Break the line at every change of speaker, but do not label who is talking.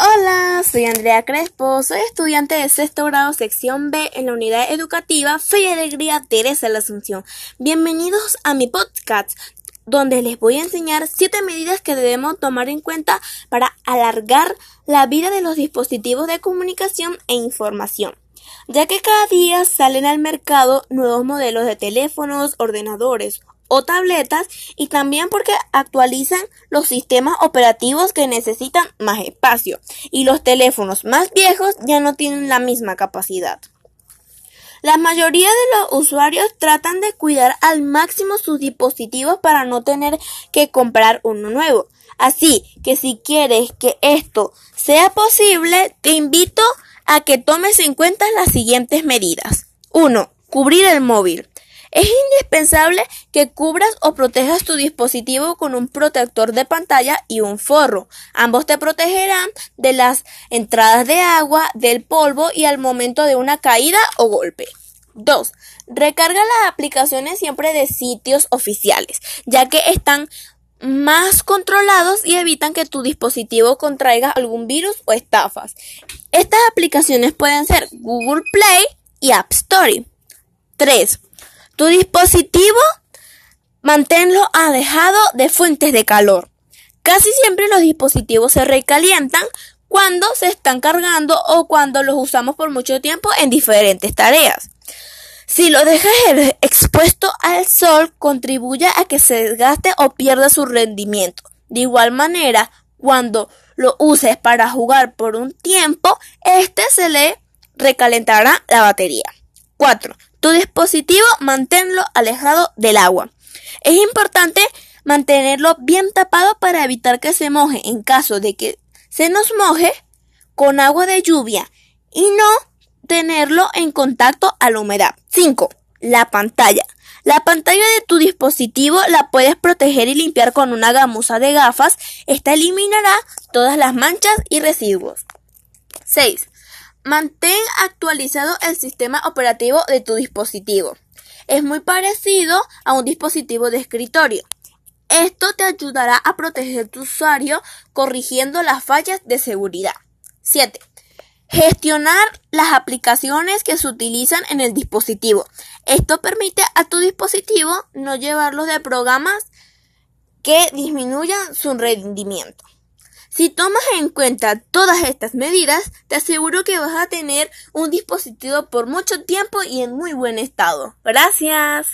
Hola, soy Andrea Crespo, soy estudiante de sexto grado sección B en la unidad educativa Fe y Alegría Teresa de la Asunción. Bienvenidos a mi podcast, donde les voy a enseñar siete medidas que debemos tomar en cuenta para alargar la vida de los dispositivos de comunicación e información ya que cada día salen al mercado nuevos modelos de teléfonos, ordenadores o tabletas y también porque actualizan los sistemas operativos que necesitan más espacio y los teléfonos más viejos ya no tienen la misma capacidad. La mayoría de los usuarios tratan de cuidar al máximo sus dispositivos para no tener que comprar uno nuevo. Así que si quieres que esto sea posible, te invito a que tomes en cuenta las siguientes medidas. 1. Cubrir el móvil. Es indispensable que cubras o protejas tu dispositivo con un protector de pantalla y un forro. Ambos te protegerán de las entradas de agua, del polvo y al momento de una caída o golpe. 2. Recarga las aplicaciones siempre de sitios oficiales, ya que están más controlados y evitan que tu dispositivo contraiga algún virus o estafas. Estas aplicaciones pueden ser Google Play y App Store. 3. Tu dispositivo manténlo alejado de fuentes de calor. Casi siempre los dispositivos se recalientan cuando se están cargando o cuando los usamos por mucho tiempo en diferentes tareas. Si lo dejas expuesto al sol, contribuye a que se desgaste o pierda su rendimiento. De igual manera, cuando lo uses para jugar por un tiempo, este se le recalentará la batería. 4. Tu dispositivo manténlo alejado del agua. Es importante mantenerlo bien tapado para evitar que se moje en caso de que se nos moje con agua de lluvia y no tenerlo en contacto a la humedad. 5. La pantalla. La pantalla de tu dispositivo la puedes proteger y limpiar con una gamuza de gafas. Esta eliminará todas las manchas y residuos. 6. Mantén actualizado el sistema operativo de tu dispositivo. Es muy parecido a un dispositivo de escritorio. Esto te ayudará a proteger tu usuario corrigiendo las fallas de seguridad. 7. Gestionar las aplicaciones que se utilizan en el dispositivo. Esto permite a tu dispositivo no llevarlos de programas que disminuyan su rendimiento. Si tomas en cuenta todas estas medidas, te aseguro que vas a tener un dispositivo por mucho tiempo y en muy buen estado. Gracias.